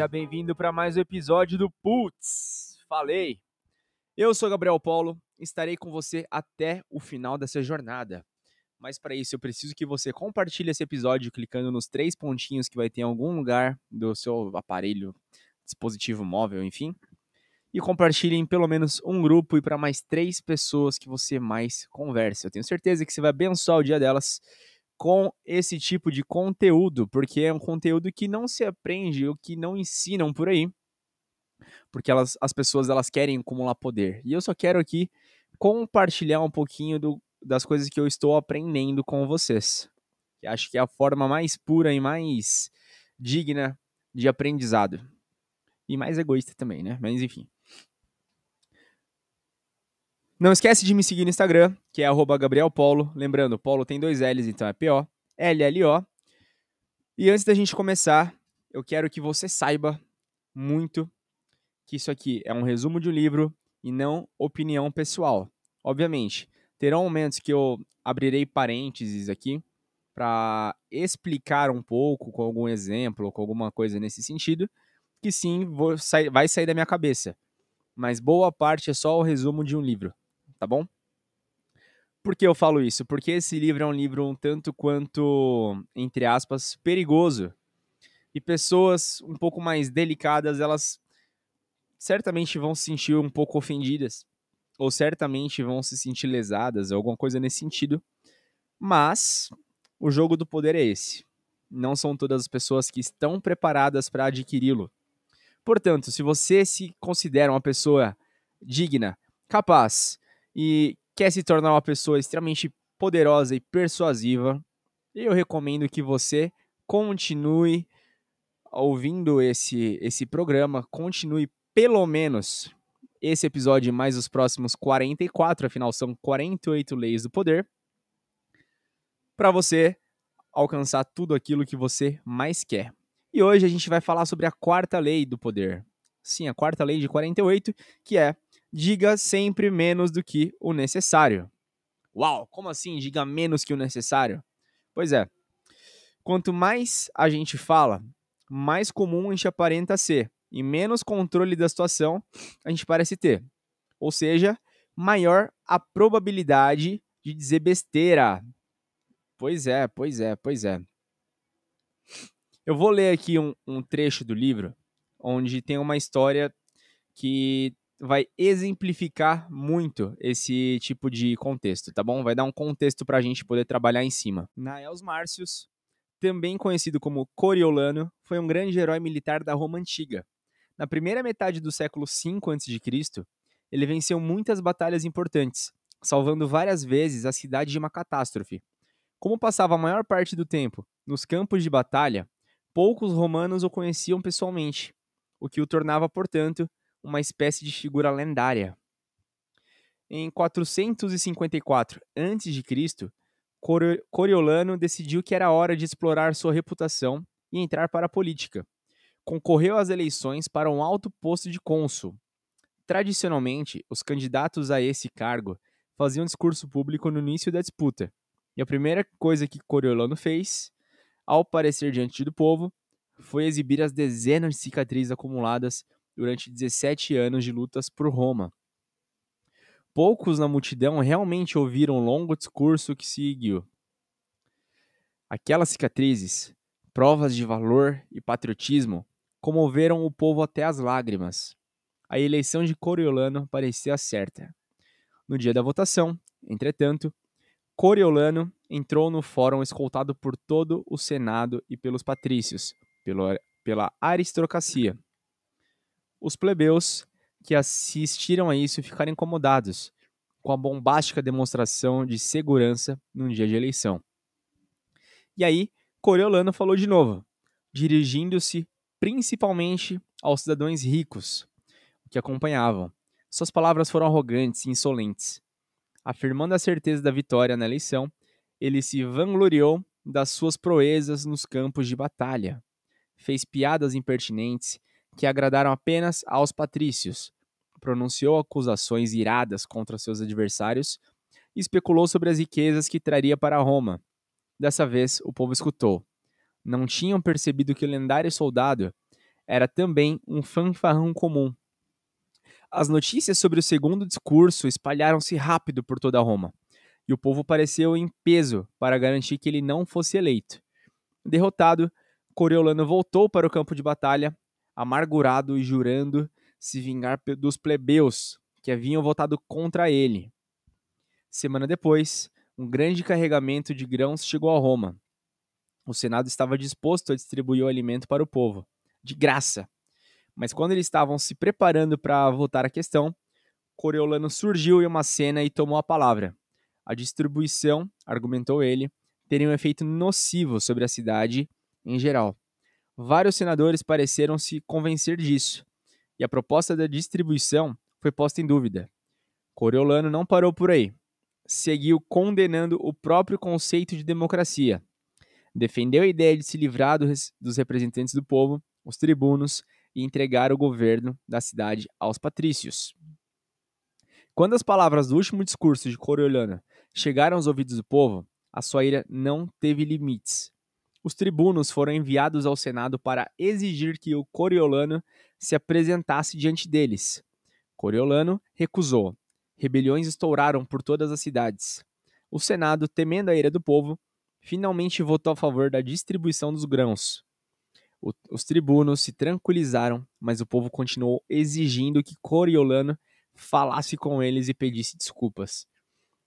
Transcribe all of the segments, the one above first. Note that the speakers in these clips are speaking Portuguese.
seja bem-vindo para mais um episódio do Putz. Falei. Eu sou Gabriel Paulo, estarei com você até o final dessa jornada. Mas para isso eu preciso que você compartilhe esse episódio clicando nos três pontinhos que vai ter em algum lugar do seu aparelho, dispositivo móvel, enfim. E compartilhe em pelo menos um grupo e para mais três pessoas que você mais conversa. Eu tenho certeza que você vai abençoar o dia delas com esse tipo de conteúdo, porque é um conteúdo que não se aprende ou que não ensinam por aí. Porque elas, as pessoas elas querem acumular poder. E eu só quero aqui compartilhar um pouquinho do, das coisas que eu estou aprendendo com vocês. Que acho que é a forma mais pura e mais digna de aprendizado. E mais egoísta também, né? Mas enfim. Não esquece de me seguir no Instagram, que é @gabrielpolo. Lembrando, Polo tem dois L's, então é P-O, L-L-O. E antes da gente começar, eu quero que você saiba muito que isso aqui é um resumo de um livro e não opinião pessoal. Obviamente, terão momentos que eu abrirei parênteses aqui para explicar um pouco com algum exemplo com alguma coisa nesse sentido, que sim vou, vai sair da minha cabeça. Mas boa parte é só o resumo de um livro, tá bom? Por que eu falo isso? Porque esse livro é um livro um tanto quanto, entre aspas, perigoso. E pessoas um pouco mais delicadas, elas certamente vão se sentir um pouco ofendidas ou certamente vão se sentir lesadas, alguma coisa nesse sentido. Mas o jogo do poder é esse. Não são todas as pessoas que estão preparadas para adquiri-lo. Portanto, se você se considera uma pessoa digna, capaz e quer se tornar uma pessoa extremamente poderosa e persuasiva, eu recomendo que você continue ouvindo esse, esse programa, continue pelo menos esse episódio mais os próximos 44, afinal são 48 leis do poder, para você alcançar tudo aquilo que você mais quer. E hoje a gente vai falar sobre a quarta lei do poder. Sim, a quarta lei de 48, que é diga sempre menos do que o necessário. Uau, como assim diga menos que o necessário? Pois é. Quanto mais a gente fala, mais comum a gente aparenta ser e menos controle da situação a gente parece ter. Ou seja, maior a probabilidade de dizer besteira. Pois é, pois é, pois é. Eu vou ler aqui um, um trecho do livro onde tem uma história que vai exemplificar muito esse tipo de contexto, tá bom? Vai dar um contexto para a gente poder trabalhar em cima. Naels Márcios, também conhecido como Coriolano, foi um grande herói militar da Roma Antiga, na primeira metade do século V a.C., ele venceu muitas batalhas importantes, salvando várias vezes a cidade de uma catástrofe. Como passava a maior parte do tempo nos campos de batalha, poucos romanos o conheciam pessoalmente, o que o tornava, portanto, uma espécie de figura lendária. Em 454 a.C., Coriolano decidiu que era hora de explorar sua reputação e entrar para a política concorreu às eleições para um alto posto de cônsul. Tradicionalmente, os candidatos a esse cargo faziam discurso público no início da disputa, e a primeira coisa que Coriolano fez, ao aparecer diante do povo, foi exibir as dezenas de cicatrizes acumuladas durante 17 anos de lutas por Roma. Poucos na multidão realmente ouviram o longo discurso que seguiu. Aquelas cicatrizes, provas de valor e patriotismo, comoveram o povo até as lágrimas. A eleição de Coriolano parecia certa. No dia da votação, entretanto, Coriolano entrou no fórum escoltado por todo o Senado e pelos patrícios, pela aristocracia. Os plebeus que assistiram a isso ficaram incomodados com a bombástica demonstração de segurança num dia de eleição. E aí, Coriolano falou de novo, dirigindo-se principalmente aos cidadãos ricos que acompanhavam. Suas palavras foram arrogantes e insolentes. Afirmando a certeza da vitória na eleição, ele se vangloriou das suas proezas nos campos de batalha. Fez piadas impertinentes que agradaram apenas aos patrícios, pronunciou acusações iradas contra seus adversários e especulou sobre as riquezas que traria para Roma. Dessa vez, o povo escutou não tinham percebido que o lendário soldado era também um fanfarrão comum. As notícias sobre o segundo discurso espalharam-se rápido por toda Roma, e o povo pareceu em peso para garantir que ele não fosse eleito. Derrotado, Coriolano voltou para o campo de batalha, amargurado e jurando se vingar dos plebeus que haviam votado contra ele. Semana depois, um grande carregamento de grãos chegou a Roma. O Senado estava disposto a distribuir o alimento para o povo, de graça. Mas quando eles estavam se preparando para votar a questão, Coriolano surgiu em uma cena e tomou a palavra. A distribuição, argumentou ele, teria um efeito nocivo sobre a cidade em geral. Vários senadores pareceram se convencer disso, e a proposta da distribuição foi posta em dúvida. Coriolano não parou por aí seguiu condenando o próprio conceito de democracia. Defendeu a ideia de se livrar dos representantes do povo, os tribunos, e entregar o governo da cidade aos patrícios. Quando as palavras do último discurso de Coriolano chegaram aos ouvidos do povo, a sua ira não teve limites. Os tribunos foram enviados ao Senado para exigir que o Coriolano se apresentasse diante deles. Coriolano recusou Rebeliões estouraram por todas as cidades. O Senado, temendo a ira do povo, finalmente votou a favor da distribuição dos grãos. O, os tribunos se tranquilizaram, mas o povo continuou exigindo que Coriolano falasse com eles e pedisse desculpas.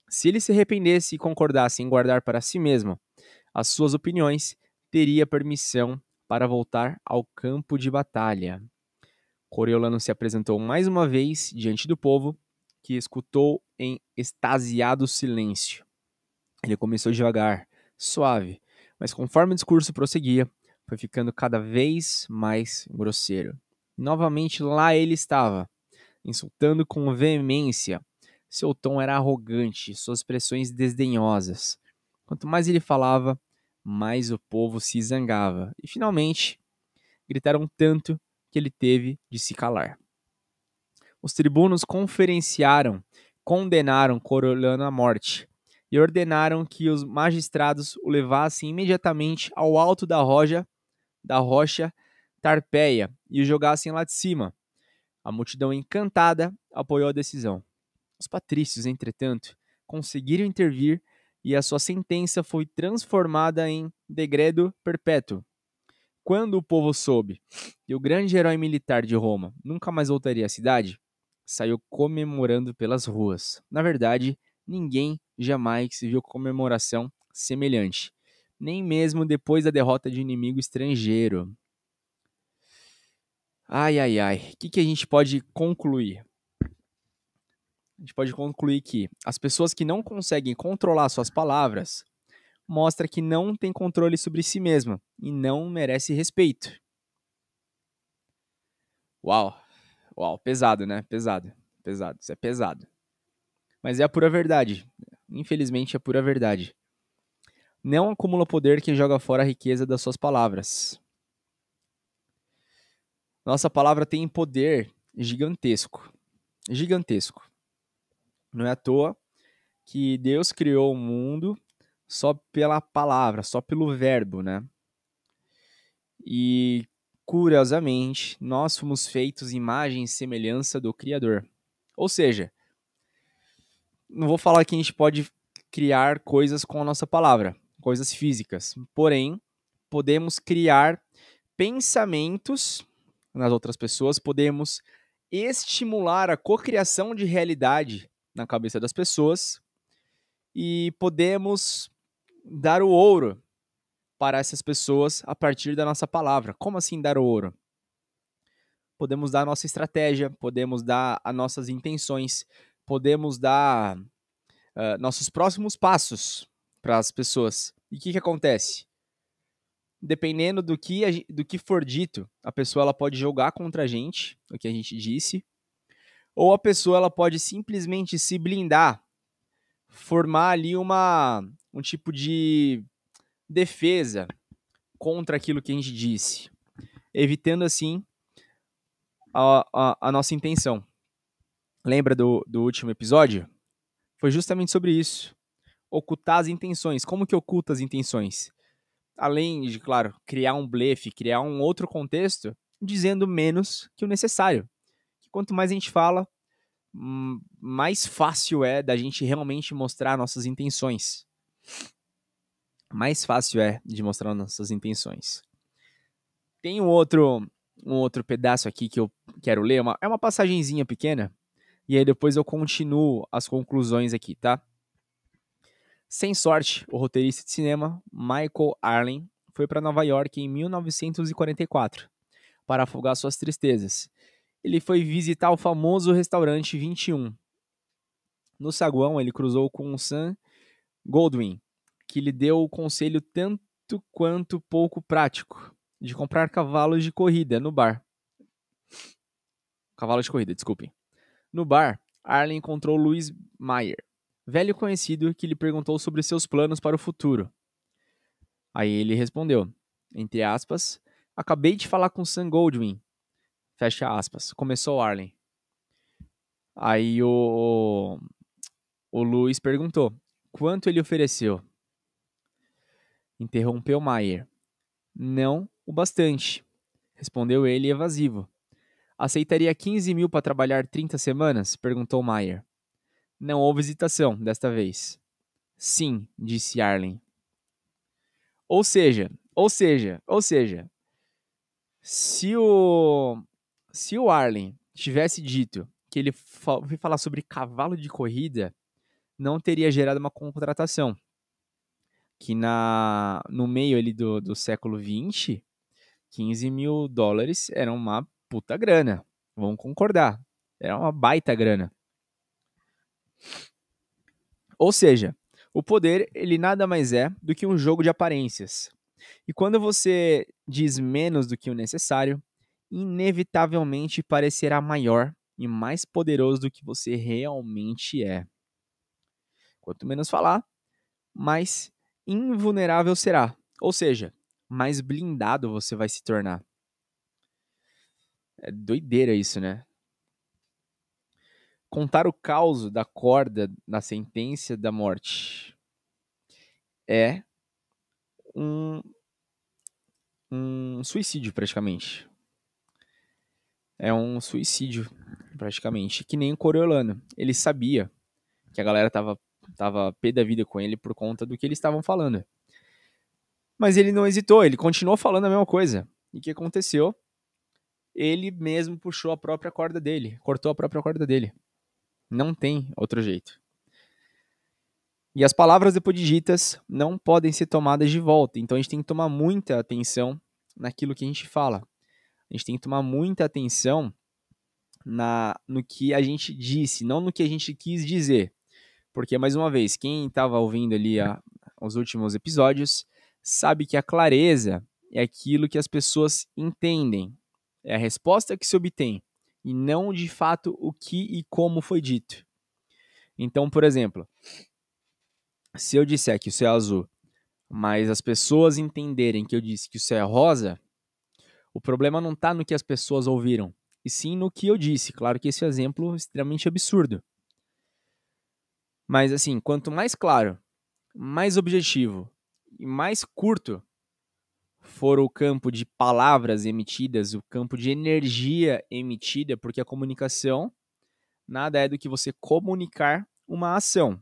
Se ele se arrependesse e concordasse em guardar para si mesmo as suas opiniões, teria permissão para voltar ao campo de batalha. Coriolano se apresentou mais uma vez diante do povo que escutou em extasiado silêncio. Ele começou devagar, suave, mas conforme o discurso prosseguia, foi ficando cada vez mais grosseiro. Novamente lá ele estava, insultando com veemência. Seu tom era arrogante, suas expressões desdenhosas. Quanto mais ele falava, mais o povo se zangava. E finalmente, gritaram tanto que ele teve de se calar os tribunos conferenciaram, condenaram Coriolano à morte e ordenaram que os magistrados o levassem imediatamente ao alto da rocha, da rocha Tarpeia e o jogassem lá de cima. A multidão encantada apoiou a decisão. Os patrícios, entretanto, conseguiram intervir e a sua sentença foi transformada em degredo perpétuo. Quando o povo soube que o grande herói militar de Roma nunca mais voltaria à cidade, saiu comemorando pelas ruas. Na verdade, ninguém jamais viu comemoração semelhante, nem mesmo depois da derrota de inimigo estrangeiro. Ai, ai, ai. O que, que a gente pode concluir? Gente pode concluir que as pessoas que não conseguem controlar suas palavras mostra que não tem controle sobre si mesma e não merece respeito. Uau! Uau, pesado, né? Pesado. Pesado. Isso é pesado. Mas é a pura verdade. Infelizmente, é a pura verdade. Não acumula poder quem joga fora a riqueza das suas palavras. Nossa palavra tem poder gigantesco. Gigantesco. Não é à toa que Deus criou o mundo só pela palavra, só pelo verbo, né? E Curiosamente, nós fomos feitos imagem e semelhança do Criador. Ou seja, não vou falar que a gente pode criar coisas com a nossa palavra, coisas físicas. Porém, podemos criar pensamentos nas outras pessoas, podemos estimular a cocriação de realidade na cabeça das pessoas e podemos dar o ouro para essas pessoas a partir da nossa palavra. Como assim dar o ouro? Podemos dar a nossa estratégia, podemos dar as nossas intenções, podemos dar uh, nossos próximos passos para as pessoas. E o que, que acontece? Dependendo do que, do que for dito, a pessoa ela pode jogar contra a gente, o que a gente disse, ou a pessoa ela pode simplesmente se blindar, formar ali uma, um tipo de defesa contra aquilo que a gente disse, evitando assim a, a, a nossa intenção. Lembra do, do último episódio? Foi justamente sobre isso. Ocultar as intenções. Como que oculta as intenções? Além de, claro, criar um blefe, criar um outro contexto, dizendo menos que o necessário. Quanto mais a gente fala, hum, mais fácil é da gente realmente mostrar nossas intenções. Mais fácil é de mostrar nossas intenções. Tem um outro, um outro pedaço aqui que eu quero ler, uma, é uma passagenzinha pequena, e aí depois eu continuo as conclusões aqui, tá? Sem sorte, o roteirista de cinema Michael Arlen foi para Nova York em 1944 para afogar suas tristezas. Ele foi visitar o famoso restaurante 21. No saguão, ele cruzou com Sam Goldwyn, que lhe deu o conselho tanto quanto pouco prático de comprar cavalos de corrida no bar. Cavalos de corrida, desculpem. No bar, Arlen encontrou Louis Mayer, velho conhecido que lhe perguntou sobre seus planos para o futuro. Aí ele respondeu, entre aspas, acabei de falar com Sam Goldwyn, fecha aspas, começou Arlen. Aí o, o Luiz perguntou, quanto ele ofereceu? Interrompeu Mayer. Não o bastante, respondeu ele evasivo. Aceitaria 15 mil para trabalhar 30 semanas? perguntou Mayer. Não houve hesitação desta vez. Sim, disse Arlen. Ou seja, ou seja, ou seja, se o se o Arlen tivesse dito que ele foi falar sobre cavalo de corrida, não teria gerado uma contratação. Que na, no meio ali do, do século XX, 15 mil dólares era uma puta grana. Vamos concordar. Era uma baita grana. Ou seja, o poder, ele nada mais é do que um jogo de aparências. E quando você diz menos do que o necessário, inevitavelmente parecerá maior e mais poderoso do que você realmente é. Quanto menos falar, mais invulnerável será. Ou seja, mais blindado você vai se tornar. É doideira isso, né? Contar o caos da corda na sentença da morte é um, um suicídio, praticamente. É um suicídio, praticamente. Que nem o Coriolano. Ele sabia que a galera tava, tava pé da vida com ele por conta do que eles estavam falando. Mas ele não hesitou, ele continuou falando a mesma coisa. E o que aconteceu? ele mesmo puxou a própria corda dele, cortou a própria corda dele. Não tem outro jeito. E as palavras depois ditas não podem ser tomadas de volta. Então a gente tem que tomar muita atenção naquilo que a gente fala. A gente tem que tomar muita atenção na no que a gente disse, não no que a gente quis dizer. Porque, mais uma vez, quem estava ouvindo ali a, os últimos episódios sabe que a clareza é aquilo que as pessoas entendem, é a resposta que se obtém e não de fato o que e como foi dito. Então, por exemplo, se eu disser que o céu é azul, mas as pessoas entenderem que eu disse que o céu é rosa, o problema não está no que as pessoas ouviram, e sim no que eu disse. Claro que esse exemplo é extremamente absurdo. Mas assim, quanto mais claro, mais objetivo e mais curto for o campo de palavras emitidas, o campo de energia emitida, porque a comunicação nada é do que você comunicar uma ação.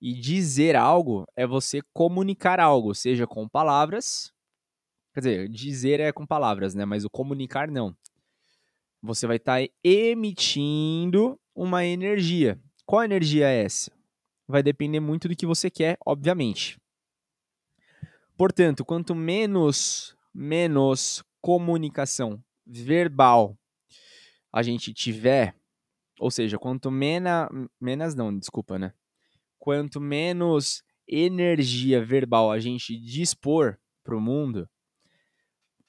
E dizer algo é você comunicar algo, seja com palavras, quer dizer, dizer é com palavras, né? Mas o comunicar não. Você vai estar tá emitindo uma energia. Qual energia é essa? Vai depender muito do que você quer, obviamente. Portanto, quanto menos menos comunicação verbal a gente tiver, ou seja, quanto menos menos não, desculpa, né? Quanto menos energia verbal a gente dispor para o mundo,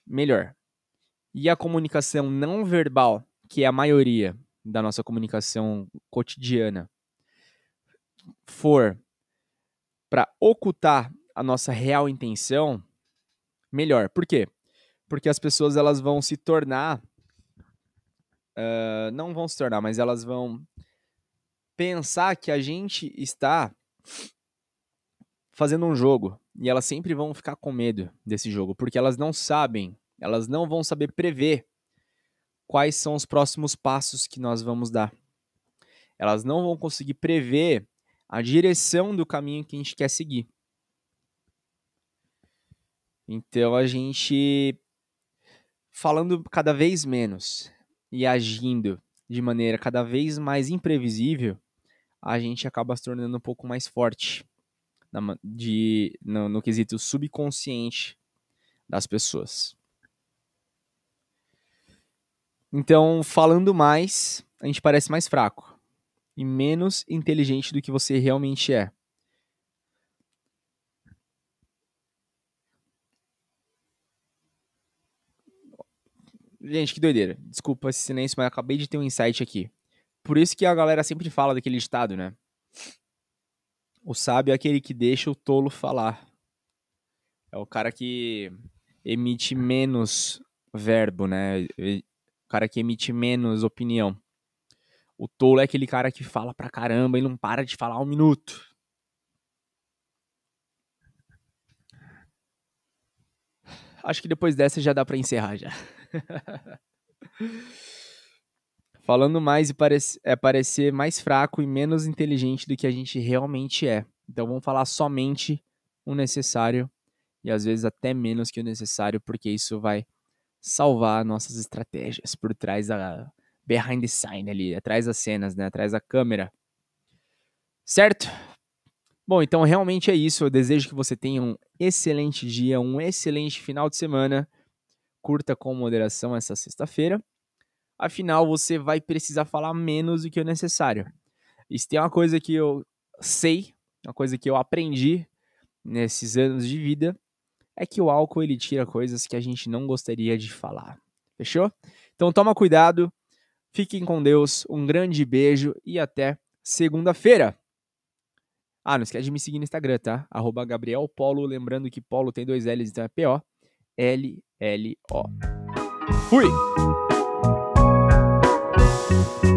melhor. E a comunicação não verbal, que é a maioria da nossa comunicação cotidiana, for para ocultar a nossa real intenção, melhor. Por quê? Porque as pessoas elas vão se tornar, uh, não vão se tornar, mas elas vão pensar que a gente está fazendo um jogo e elas sempre vão ficar com medo desse jogo, porque elas não sabem Elas não vão saber prever quais são os próximos passos que nós vamos dar. Elas não vão conseguir prever a direção do caminho que a gente quer seguir. Então a gente falando cada vez menos e agindo de maneira cada vez mais imprevisível, a gente acaba se tornando um pouco mais forte na, de, no, no quesito subconsciente das pessoas. Então, falando mais, a gente parece mais fraco e menos inteligente do que você realmente é. Gente, que doideira. Desculpa esse silêncio, mas acabei de ter um insight aqui. Por isso que a galera sempre fala daquele ditado, né? O sábio é aquele que deixa o tolo falar. É o cara que emite menos verbo, né? O cara que emite menos opinião. O tolo é aquele cara que fala pra caramba e não para de falar um minuto. Acho que depois dessa já dá para encerrar já. Falando mais é parecer mais fraco e menos inteligente do que a gente realmente é. Então vamos falar somente o necessário e às vezes até menos que o necessário, porque isso vai salvar nossas estratégias por trás da behind the scene ali, atrás das cenas, né, atrás da câmera. Certo? Bom, então realmente é isso. Eu desejo que você tenha um excelente dia, um excelente final de semana. Curta com moderação essa sexta-feira. Afinal, você vai precisar falar menos do que o necessário. Se tem uma coisa que eu sei, uma coisa que eu aprendi nesses anos de vida, é que o álcool ele tira coisas que a gente não gostaria de falar. Fechou? Então toma cuidado, fiquem com Deus, um grande beijo e até segunda-feira. Ah, não esquece de me seguir no Instagram, tá? Arroba Gabriel Polo, lembrando que Polo tem dois L's, então é P-O, L-L-O. Fui! Thank you.